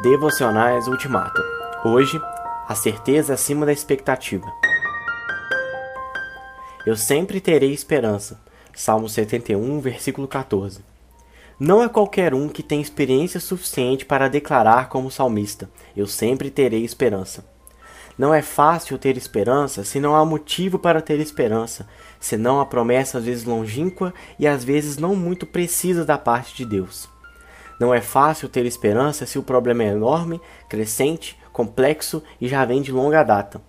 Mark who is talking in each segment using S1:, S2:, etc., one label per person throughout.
S1: Devocionais Ultimato. Hoje, a certeza acima da expectativa. Eu sempre terei esperança. Salmo 71, versículo 14. Não é qualquer um que tem experiência suficiente para declarar como salmista: Eu sempre terei esperança. Não é fácil ter esperança se não há motivo para ter esperança, senão a promessa às vezes longínqua e às vezes não muito precisa da parte de Deus. Não é fácil ter esperança se o problema é enorme, crescente, complexo e já vem de longa data.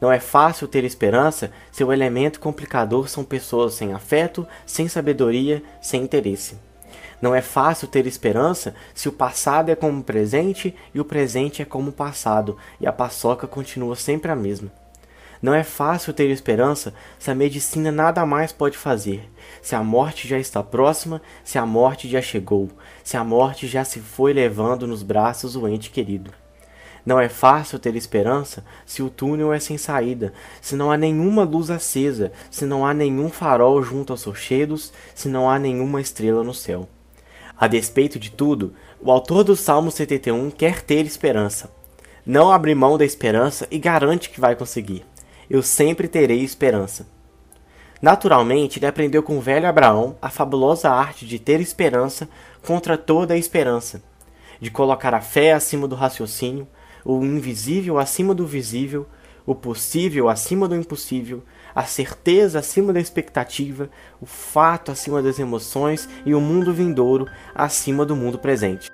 S1: Não é fácil ter esperança se o elemento complicador são pessoas sem afeto, sem sabedoria, sem interesse. Não é fácil ter esperança se o passado é como o presente e o presente é como o passado e a paçoca continua sempre a mesma. Não é fácil ter esperança se a medicina nada mais pode fazer, se a morte já está próxima, se a morte já chegou, se a morte já se foi levando nos braços o ente querido. Não é fácil ter esperança se o túnel é sem saída, se não há nenhuma luz acesa, se não há nenhum farol junto aos rochedos, se não há nenhuma estrela no céu. A despeito de tudo, o autor do Salmo 71 quer ter esperança. Não abre mão da esperança e garante que vai conseguir eu sempre terei esperança. Naturalmente, ele aprendeu com o velho Abraão a fabulosa arte de ter esperança contra toda a esperança, de colocar a fé acima do raciocínio, o invisível acima do visível, o possível acima do impossível, a certeza acima da expectativa, o fato acima das emoções e o mundo vindouro acima do mundo presente.